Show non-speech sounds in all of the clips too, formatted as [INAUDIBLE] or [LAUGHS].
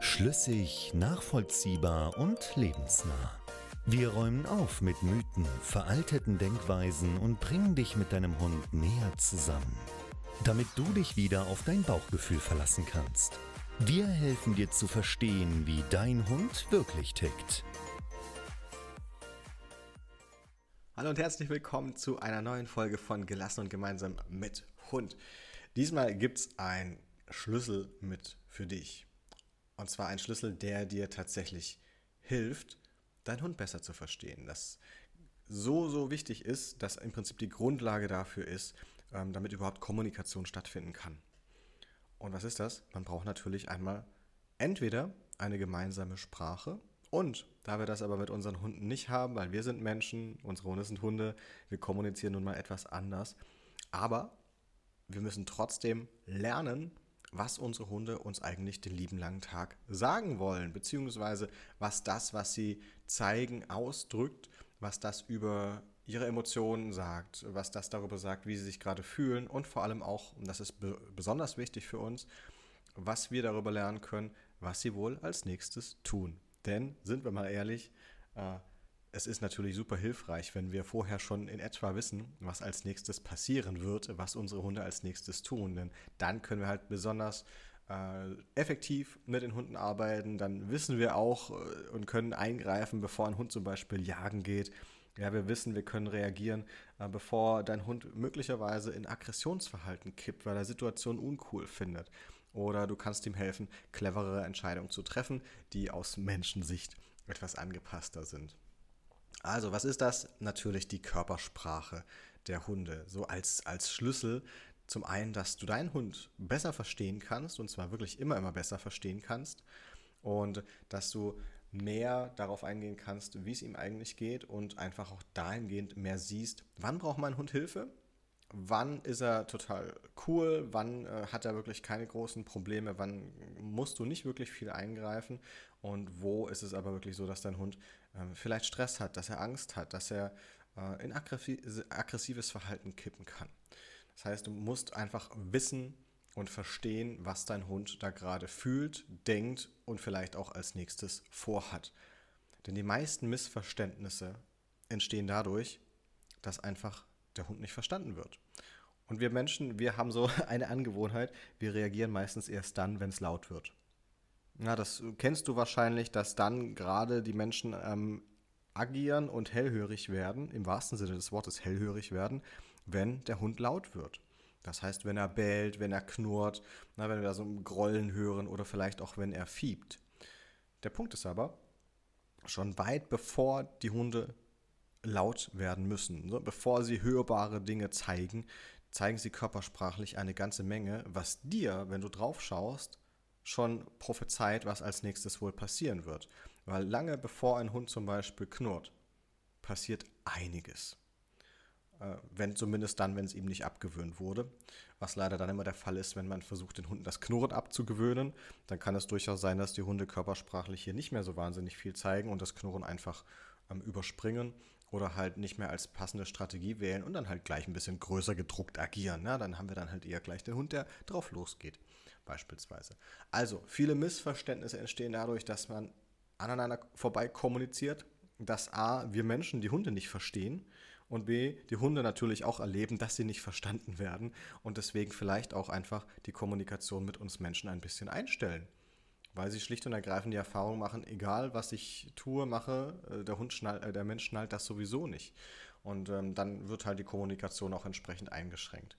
Schlüssig, nachvollziehbar und lebensnah. Wir räumen auf mit Mythen, veralteten Denkweisen und bringen dich mit deinem Hund näher zusammen, damit du dich wieder auf dein Bauchgefühl verlassen kannst. Wir helfen dir zu verstehen, wie dein Hund wirklich tickt. Hallo und herzlich willkommen zu einer neuen Folge von Gelassen und gemeinsam mit Hund. Diesmal gibt es einen Schlüssel mit für dich. Und zwar ein Schlüssel, der dir tatsächlich hilft, deinen Hund besser zu verstehen. Das so, so wichtig ist, dass im Prinzip die Grundlage dafür ist, ähm, damit überhaupt Kommunikation stattfinden kann. Und was ist das? Man braucht natürlich einmal entweder eine gemeinsame Sprache und da wir das aber mit unseren Hunden nicht haben, weil wir sind Menschen, unsere Hunde sind Hunde, wir kommunizieren nun mal etwas anders. Aber wir müssen trotzdem lernen, was unsere Hunde uns eigentlich den lieben langen Tag sagen wollen, beziehungsweise was das, was sie zeigen, ausdrückt, was das über ihre Emotionen sagt, was das darüber sagt, wie sie sich gerade fühlen und vor allem auch, und das ist besonders wichtig für uns, was wir darüber lernen können, was sie wohl als nächstes tun. Denn, sind wir mal ehrlich, äh, es ist natürlich super hilfreich, wenn wir vorher schon in etwa wissen, was als nächstes passieren wird, was unsere Hunde als nächstes tun. Denn dann können wir halt besonders äh, effektiv mit den Hunden arbeiten. Dann wissen wir auch äh, und können eingreifen, bevor ein Hund zum Beispiel jagen geht. Ja, wir wissen, wir können reagieren, äh, bevor dein Hund möglicherweise in Aggressionsverhalten kippt, weil er Situation uncool findet. Oder du kannst ihm helfen, cleverere Entscheidungen zu treffen, die aus Menschensicht etwas angepasster sind. Also, was ist das? Natürlich die Körpersprache der Hunde. So als, als Schlüssel zum einen, dass du deinen Hund besser verstehen kannst und zwar wirklich immer, immer besser verstehen kannst und dass du mehr darauf eingehen kannst, wie es ihm eigentlich geht und einfach auch dahingehend mehr siehst, wann braucht mein Hund Hilfe wann ist er total cool, wann äh, hat er wirklich keine großen Probleme, wann musst du nicht wirklich viel eingreifen und wo ist es aber wirklich so, dass dein Hund vielleicht Stress hat, dass er Angst hat, dass er äh, in aggressives Verhalten kippen kann. Das heißt, du musst einfach wissen und verstehen, was dein Hund da gerade fühlt, denkt und vielleicht auch als nächstes vorhat. Denn die meisten Missverständnisse entstehen dadurch, dass einfach der Hund nicht verstanden wird. Und wir Menschen, wir haben so [LAUGHS] eine Angewohnheit, wir reagieren meistens erst dann, wenn es laut wird. Ja, das kennst du wahrscheinlich, dass dann gerade die Menschen ähm, agieren und hellhörig werden, im wahrsten Sinne des Wortes hellhörig werden, wenn der Hund laut wird. Das heißt, wenn er bellt, wenn er knurrt, na, wenn wir da so ein Grollen hören oder vielleicht auch wenn er fiebt. Der Punkt ist aber, schon weit bevor die Hunde laut werden müssen. Bevor sie hörbare Dinge zeigen, zeigen sie körpersprachlich eine ganze Menge, was dir, wenn du drauf schaust, schon prophezeit, was als nächstes wohl passieren wird. Weil lange bevor ein Hund zum Beispiel knurrt, passiert einiges. Äh, wenn zumindest dann, wenn es ihm nicht abgewöhnt wurde. Was leider dann immer der Fall ist, wenn man versucht, den Hunden das Knurren abzugewöhnen, dann kann es durchaus sein, dass die Hunde körpersprachlich hier nicht mehr so wahnsinnig viel zeigen und das Knurren einfach ähm, überspringen oder halt nicht mehr als passende Strategie wählen und dann halt gleich ein bisschen größer gedruckt agieren. Na, dann haben wir dann halt eher gleich den Hund, der drauf losgeht, beispielsweise. Also, viele Missverständnisse entstehen dadurch, dass man aneinander vorbei kommuniziert, dass A, wir Menschen die Hunde nicht verstehen und B, die Hunde natürlich auch erleben, dass sie nicht verstanden werden und deswegen vielleicht auch einfach die Kommunikation mit uns Menschen ein bisschen einstellen weil sie schlicht und ergreifend die Erfahrung machen, egal was ich tue, mache, äh, der Hund schnallt, äh, der Mensch schnallt das sowieso nicht. Und ähm, dann wird halt die Kommunikation auch entsprechend eingeschränkt.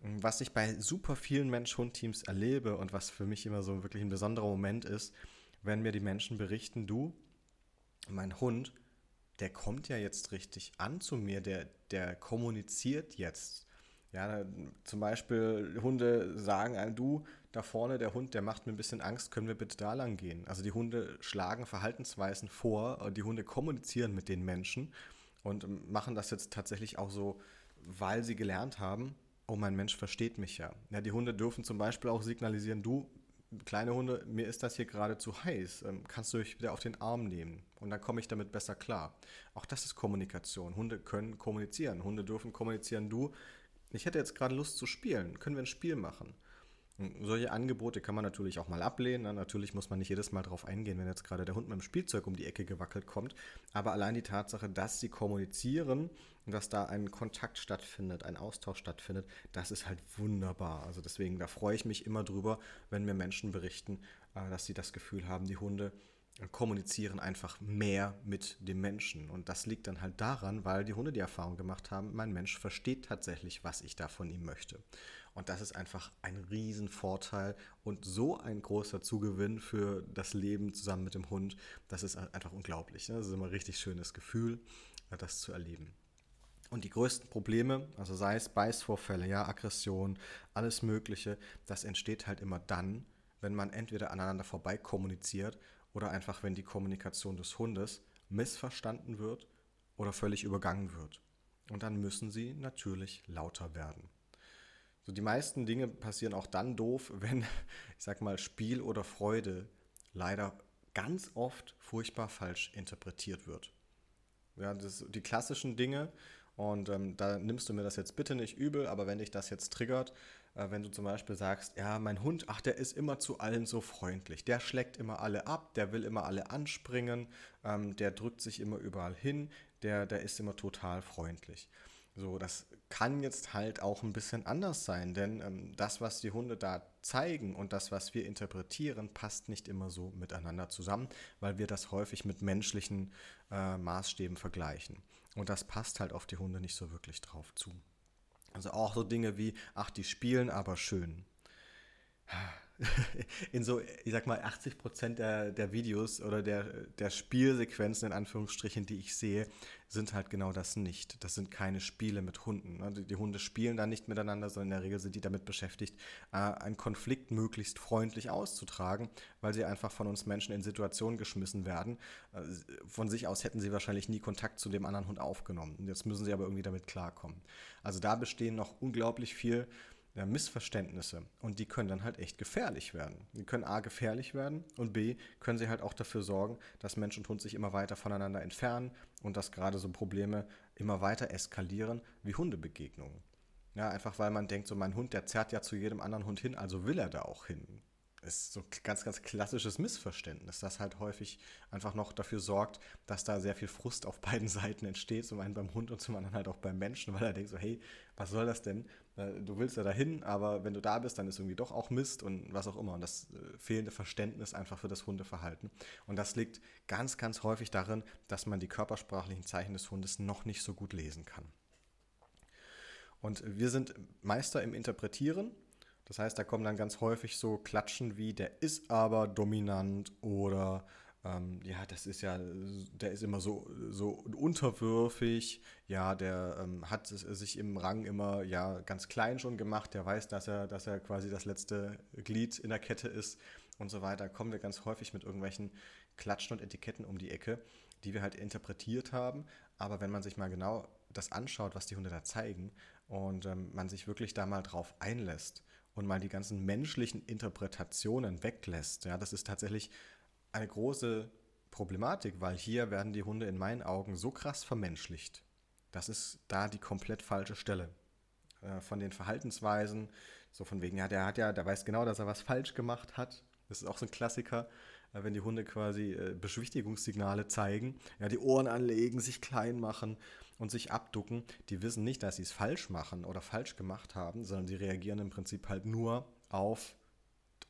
Was ich bei super vielen Mensch-Hund-Teams erlebe und was für mich immer so wirklich ein besonderer Moment ist, wenn mir die Menschen berichten, du, mein Hund, der kommt ja jetzt richtig an zu mir, der, der kommuniziert jetzt. Ja, zum Beispiel Hunde sagen einem, du, da vorne der Hund, der macht mir ein bisschen Angst, können wir bitte da lang gehen? Also die Hunde schlagen Verhaltensweisen vor, die Hunde kommunizieren mit den Menschen und machen das jetzt tatsächlich auch so, weil sie gelernt haben, oh, mein Mensch versteht mich ja. Ja, die Hunde dürfen zum Beispiel auch signalisieren, du, kleine Hunde, mir ist das hier gerade zu heiß, ähm, kannst du mich wieder auf den Arm nehmen und dann komme ich damit besser klar. Auch das ist Kommunikation. Hunde können kommunizieren. Hunde dürfen kommunizieren, du, ich hätte jetzt gerade Lust zu spielen, können wir ein Spiel machen? Solche Angebote kann man natürlich auch mal ablehnen. Ne? Natürlich muss man nicht jedes Mal darauf eingehen, wenn jetzt gerade der Hund mit dem Spielzeug um die Ecke gewackelt kommt. Aber allein die Tatsache, dass sie kommunizieren dass da ein Kontakt stattfindet, ein Austausch stattfindet, das ist halt wunderbar. Also deswegen, da freue ich mich immer drüber, wenn mir Menschen berichten, äh, dass sie das Gefühl haben, die Hunde kommunizieren einfach mehr mit dem Menschen. Und das liegt dann halt daran, weil die Hunde die Erfahrung gemacht haben, mein Mensch versteht tatsächlich, was ich da von ihm möchte. Und das ist einfach ein Riesenvorteil und so ein großer Zugewinn für das Leben zusammen mit dem Hund. Das ist einfach unglaublich. Ne? Das ist immer ein richtig schönes Gefühl, das zu erleben. Und die größten Probleme, also sei es Beißvorfälle, ja, Aggression, alles Mögliche, das entsteht halt immer dann, wenn man entweder aneinander vorbei kommuniziert oder einfach, wenn die Kommunikation des Hundes missverstanden wird oder völlig übergangen wird. Und dann müssen sie natürlich lauter werden. So die meisten Dinge passieren auch dann doof, [LAUGHS] wenn, ich sag mal, Spiel oder Freude leider ganz oft furchtbar falsch interpretiert wird. Ja, das, die klassischen Dinge, und ähm, da nimmst du mir das jetzt bitte nicht übel, aber wenn dich das jetzt triggert, äh, wenn du zum Beispiel sagst, ja, mein Hund, ach, der ist immer zu allen so freundlich, der schlägt immer alle ab, der will immer alle anspringen, ähm, der drückt sich immer überall hin, der, der ist immer total freundlich. So, das kann jetzt halt auch ein bisschen anders sein, denn ähm, das, was die Hunde da zeigen und das, was wir interpretieren, passt nicht immer so miteinander zusammen, weil wir das häufig mit menschlichen äh, Maßstäben vergleichen. Und das passt halt auf die Hunde nicht so wirklich drauf zu. Also auch so Dinge wie, ach, die spielen aber schön. [LAUGHS] in so, ich sag mal, 80 Prozent der, der Videos oder der, der Spielsequenzen, in Anführungsstrichen, die ich sehe, sind halt genau das nicht. Das sind keine Spiele mit Hunden. Ne? Die, die Hunde spielen da nicht miteinander, sondern in der Regel sind die damit beschäftigt, äh, einen Konflikt möglichst freundlich auszutragen, weil sie einfach von uns Menschen in Situationen geschmissen werden. Äh, von sich aus hätten sie wahrscheinlich nie Kontakt zu dem anderen Hund aufgenommen. Jetzt müssen sie aber irgendwie damit klarkommen. Also da bestehen noch unglaublich viel ja, Missverständnisse und die können dann halt echt gefährlich werden. Die können A gefährlich werden und B können sie halt auch dafür sorgen, dass Mensch und Hund sich immer weiter voneinander entfernen und dass gerade so Probleme immer weiter eskalieren wie Hundebegegnungen. Ja, einfach weil man denkt, so mein Hund, der zerrt ja zu jedem anderen Hund hin, also will er da auch hin ist so ein ganz, ganz klassisches Missverständnis, das halt häufig einfach noch dafür sorgt, dass da sehr viel Frust auf beiden [LAUGHS] Seiten entsteht, zum einen beim Hund und zum anderen halt auch beim Menschen, weil er denkt so, hey, was soll das denn? Du willst ja dahin, aber wenn du da bist, dann ist irgendwie doch auch Mist und was auch immer. Und das äh, fehlende Verständnis einfach für das Hundeverhalten. Und das liegt ganz, ganz häufig darin, dass man die körpersprachlichen Zeichen des Hundes noch nicht so gut lesen kann. Und wir sind Meister im Interpretieren das heißt, da kommen dann ganz häufig so Klatschen wie, der ist aber dominant oder ähm, ja, das ist ja, der ist immer so, so unterwürfig, ja, der ähm, hat sich im Rang immer ja ganz klein schon gemacht, der weiß, dass er, dass er quasi das letzte Glied in der Kette ist und so weiter. Kommen wir ganz häufig mit irgendwelchen Klatschen und Etiketten um die Ecke, die wir halt interpretiert haben. Aber wenn man sich mal genau das anschaut, was die Hunde da zeigen und ähm, man sich wirklich da mal drauf einlässt, und mal die ganzen menschlichen Interpretationen weglässt, ja, das ist tatsächlich eine große Problematik, weil hier werden die Hunde in meinen Augen so krass vermenschlicht. Das ist da die komplett falsche Stelle. Äh, von den Verhaltensweisen, so von wegen, ja, der hat ja, der weiß genau, dass er was falsch gemacht hat. Das ist auch so ein Klassiker, wenn die Hunde quasi äh, Beschwichtigungssignale zeigen, ja, die Ohren anlegen, sich klein machen und sich abducken, die wissen nicht, dass sie es falsch machen oder falsch gemacht haben, sondern die reagieren im Prinzip halt nur auf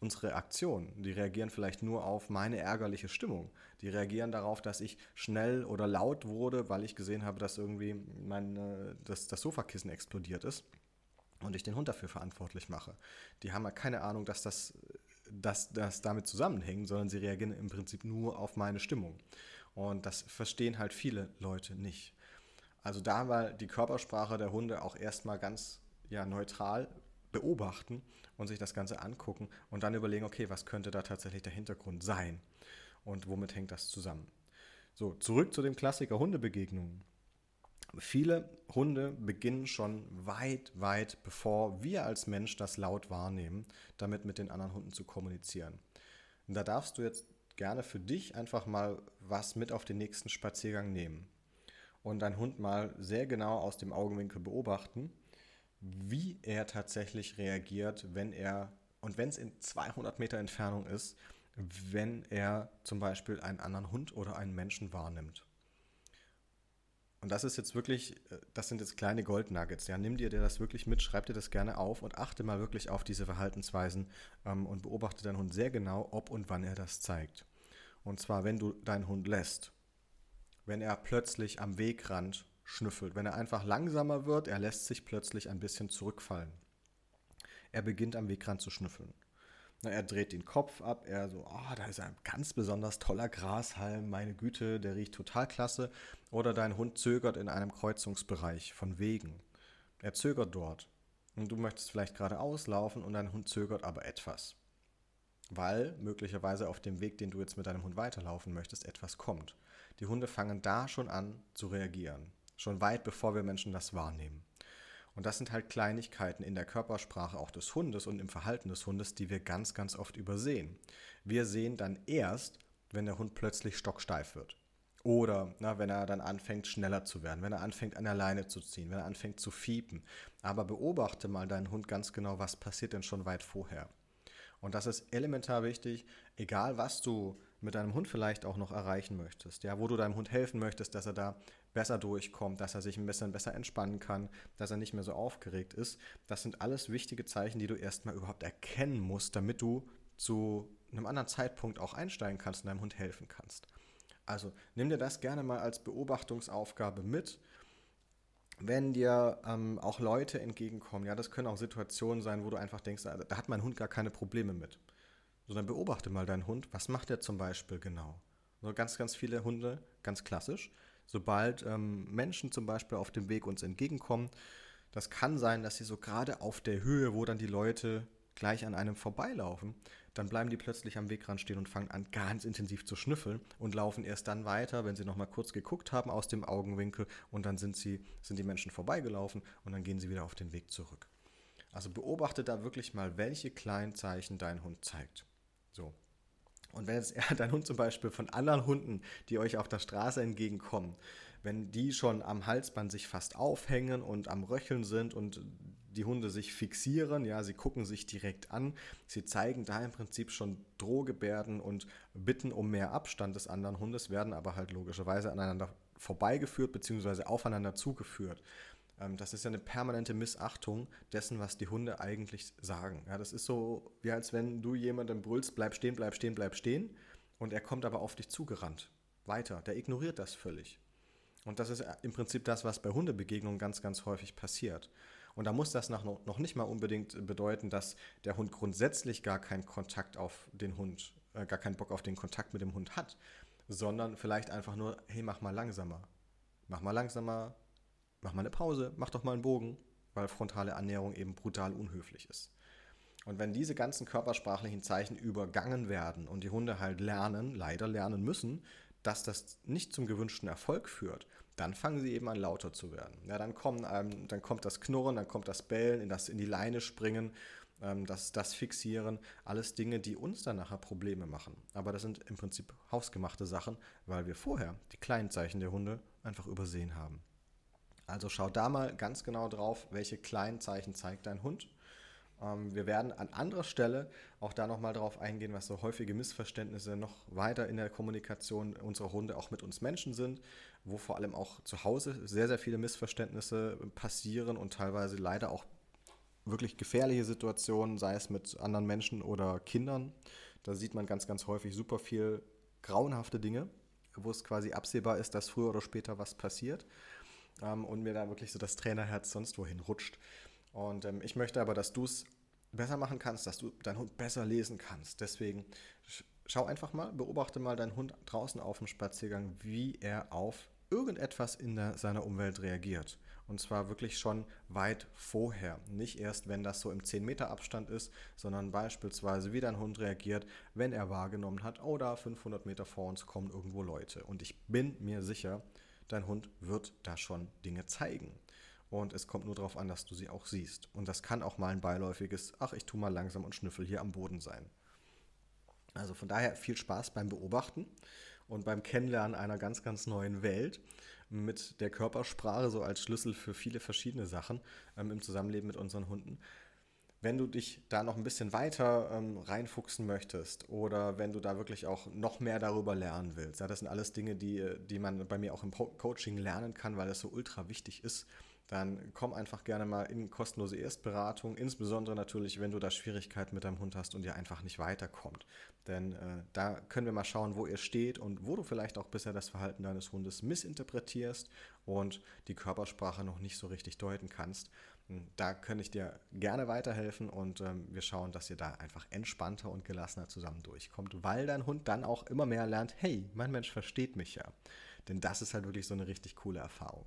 unsere Aktion. Die reagieren vielleicht nur auf meine ärgerliche Stimmung. Die reagieren darauf, dass ich schnell oder laut wurde, weil ich gesehen habe, dass irgendwie mein, äh, das, das Sofakissen explodiert ist und ich den Hund dafür verantwortlich mache. Die haben ja keine Ahnung, dass das, dass das damit zusammenhängt, sondern sie reagieren im Prinzip nur auf meine Stimmung. Und das verstehen halt viele Leute nicht. Also da war die Körpersprache der Hunde auch erstmal ganz ja, neutral beobachten und sich das Ganze angucken und dann überlegen, okay, was könnte da tatsächlich der Hintergrund sein und womit hängt das zusammen. So, zurück zu dem Klassiker Hundebegegnungen. Viele Hunde beginnen schon weit, weit bevor wir als Mensch das laut wahrnehmen, damit mit den anderen Hunden zu kommunizieren. Und da darfst du jetzt gerne für dich einfach mal was mit auf den nächsten Spaziergang nehmen und deinen Hund mal sehr genau aus dem Augenwinkel beobachten, wie er tatsächlich reagiert, wenn er, und wenn es in 200 Meter Entfernung ist, wenn er zum Beispiel einen anderen Hund oder einen Menschen wahrnimmt. Und das ist jetzt wirklich, äh, das sind jetzt kleine Goldnuggets. Ja, nimm dir das wirklich mit, schreib dir das gerne auf und achte mal wirklich auf diese Verhaltensweisen ähm, und beobachte deinen Hund sehr genau, ob und wann er das zeigt. Und zwar, wenn du deinen Hund lässt, wenn er plötzlich am Wegrand schnüffelt, wenn er einfach langsamer wird, er lässt sich plötzlich ein bisschen zurückfallen. Er beginnt am Wegrand zu schnüffeln. Er dreht den Kopf ab, er so, oh, da ist ein ganz besonders toller Grashalm, meine Güte, der riecht total klasse. Oder dein Hund zögert in einem Kreuzungsbereich von Wegen. Er zögert dort. Und du möchtest vielleicht geradeaus laufen und dein Hund zögert aber etwas. Weil möglicherweise auf dem Weg, den du jetzt mit deinem Hund weiterlaufen möchtest, etwas kommt. Die Hunde fangen da schon an zu reagieren. Schon weit bevor wir Menschen das wahrnehmen. Und das sind halt Kleinigkeiten in der Körpersprache auch des Hundes und im Verhalten des Hundes, die wir ganz, ganz oft übersehen. Wir sehen dann erst, wenn der Hund plötzlich stocksteif wird. Oder na, wenn er dann anfängt, schneller zu werden, wenn er anfängt, an der Leine zu ziehen, wenn er anfängt zu fiepen. Aber beobachte mal deinen Hund ganz genau, was passiert denn schon weit vorher. Und das ist elementar wichtig, egal was du mit deinem Hund vielleicht auch noch erreichen möchtest, ja, wo du deinem Hund helfen möchtest, dass er da besser durchkommt, dass er sich ein bisschen besser entspannen kann, dass er nicht mehr so aufgeregt ist. Das sind alles wichtige Zeichen, die du erstmal überhaupt erkennen musst, damit du zu einem anderen Zeitpunkt auch einsteigen kannst und deinem Hund helfen kannst. Also nimm dir das gerne mal als Beobachtungsaufgabe mit. Wenn dir ähm, auch Leute entgegenkommen, ja, das können auch Situationen sein, wo du einfach denkst, da hat mein Hund gar keine Probleme mit. Sondern beobachte mal deinen Hund, was macht er zum Beispiel genau? So ganz, ganz viele Hunde, ganz klassisch, sobald ähm, Menschen zum Beispiel auf dem Weg uns entgegenkommen. Das kann sein, dass sie so gerade auf der Höhe, wo dann die Leute gleich an einem vorbeilaufen, dann bleiben die plötzlich am Wegrand stehen und fangen an, ganz intensiv zu schnüffeln und laufen erst dann weiter, wenn sie nochmal kurz geguckt haben aus dem Augenwinkel und dann sind, sie, sind die Menschen vorbeigelaufen und dann gehen sie wieder auf den Weg zurück. Also beobachte da wirklich mal, welche kleinen Zeichen dein Hund zeigt. So, und wenn jetzt [LAUGHS] dein Hund zum Beispiel von anderen Hunden, die euch auf der Straße entgegenkommen, wenn die schon am Halsband sich fast aufhängen und am Röcheln sind und die Hunde sich fixieren, ja, sie gucken sich direkt an, sie zeigen da im Prinzip schon Drohgebärden und bitten um mehr Abstand des anderen Hundes, werden aber halt logischerweise aneinander vorbeigeführt bzw. aufeinander zugeführt. Ähm, das ist ja eine permanente Missachtung dessen, was die Hunde eigentlich sagen. Ja, das ist so, wie als wenn du jemandem brüllst, bleib stehen, bleib stehen, bleib stehen, und er kommt aber auf dich zugerannt. Weiter. Der ignoriert das völlig. Und das ist im Prinzip das, was bei Hundebegegnungen ganz, ganz häufig passiert. Und da muss das noch nicht mal unbedingt bedeuten, dass der Hund grundsätzlich gar keinen Kontakt auf den Hund, äh, gar keinen Bock auf den Kontakt mit dem Hund hat, sondern vielleicht einfach nur, hey, mach mal langsamer. Mach mal langsamer, mach mal eine Pause, mach doch mal einen Bogen, weil frontale Annäherung eben brutal unhöflich ist. Und wenn diese ganzen körpersprachlichen Zeichen übergangen werden und die Hunde halt lernen, leider lernen müssen, dass das nicht zum gewünschten Erfolg führt, dann fangen sie eben an lauter zu werden. Ja, dann, kommen, ähm, dann kommt das Knurren, dann kommt das Bellen, in das in die Leine springen, ähm, das, das Fixieren, alles Dinge, die uns dann nachher Probleme machen. Aber das sind im Prinzip hausgemachte Sachen, weil wir vorher die kleinen Zeichen der Hunde einfach übersehen haben. Also schau da mal ganz genau drauf, welche kleinen Zeichen zeigt dein Hund. Ähm, wir werden an anderer Stelle auch da nochmal drauf eingehen, was so häufige Missverständnisse noch weiter in der Kommunikation unserer Hunde auch mit uns Menschen sind, wo vor allem auch zu Hause sehr, sehr viele Missverständnisse passieren und teilweise leider auch wirklich gefährliche Situationen, sei es mit anderen Menschen oder Kindern. Da sieht man ganz, ganz häufig super viel grauenhafte Dinge, wo es quasi absehbar ist, dass früher oder später was passiert ähm, und mir da wirklich so das Trainerherz sonst wohin rutscht. Und ähm, ich möchte aber, dass du es besser machen kannst, dass du deinen Hund besser lesen kannst. Deswegen schau einfach mal, beobachte mal deinen Hund draußen auf dem Spaziergang, wie er auf irgendetwas in der, seiner Umwelt reagiert. Und zwar wirklich schon weit vorher. Nicht erst, wenn das so im 10 Meter Abstand ist, sondern beispielsweise, wie dein Hund reagiert, wenn er wahrgenommen hat, oh, da 500 Meter vor uns kommen irgendwo Leute. Und ich bin mir sicher, dein Hund wird da schon Dinge zeigen. Und es kommt nur darauf an, dass du sie auch siehst. Und das kann auch mal ein beiläufiges, ach, ich tu mal langsam und schnüffel hier am Boden sein. Also von daher viel Spaß beim Beobachten und beim Kennenlernen einer ganz, ganz neuen Welt mit der Körpersprache so als Schlüssel für viele verschiedene Sachen ähm, im Zusammenleben mit unseren Hunden. Wenn du dich da noch ein bisschen weiter ähm, reinfuchsen möchtest oder wenn du da wirklich auch noch mehr darüber lernen willst, ja, das sind alles Dinge, die, die man bei mir auch im Coaching lernen kann, weil das so ultra wichtig ist, dann komm einfach gerne mal in kostenlose Erstberatung, insbesondere natürlich, wenn du da Schwierigkeiten mit deinem Hund hast und ihr einfach nicht weiterkommt. Denn äh, da können wir mal schauen, wo ihr steht und wo du vielleicht auch bisher das Verhalten deines Hundes missinterpretierst und die Körpersprache noch nicht so richtig deuten kannst. Da kann ich dir gerne weiterhelfen und ähm, wir schauen, dass ihr da einfach entspannter und gelassener zusammen durchkommt, weil dein Hund dann auch immer mehr lernt, hey, mein Mensch versteht mich ja. Denn das ist halt wirklich so eine richtig coole Erfahrung.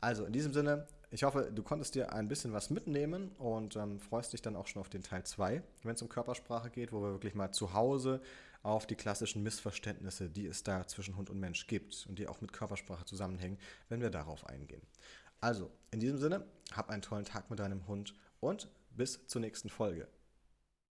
Also in diesem Sinne, ich hoffe, du konntest dir ein bisschen was mitnehmen und ähm, freust dich dann auch schon auf den Teil 2, wenn es um Körpersprache geht, wo wir wirklich mal zu Hause auf die klassischen Missverständnisse, die es da zwischen Hund und Mensch gibt und die auch mit Körpersprache zusammenhängen, wenn wir darauf eingehen. Also, in diesem Sinne, hab einen tollen Tag mit deinem Hund und bis zur nächsten Folge.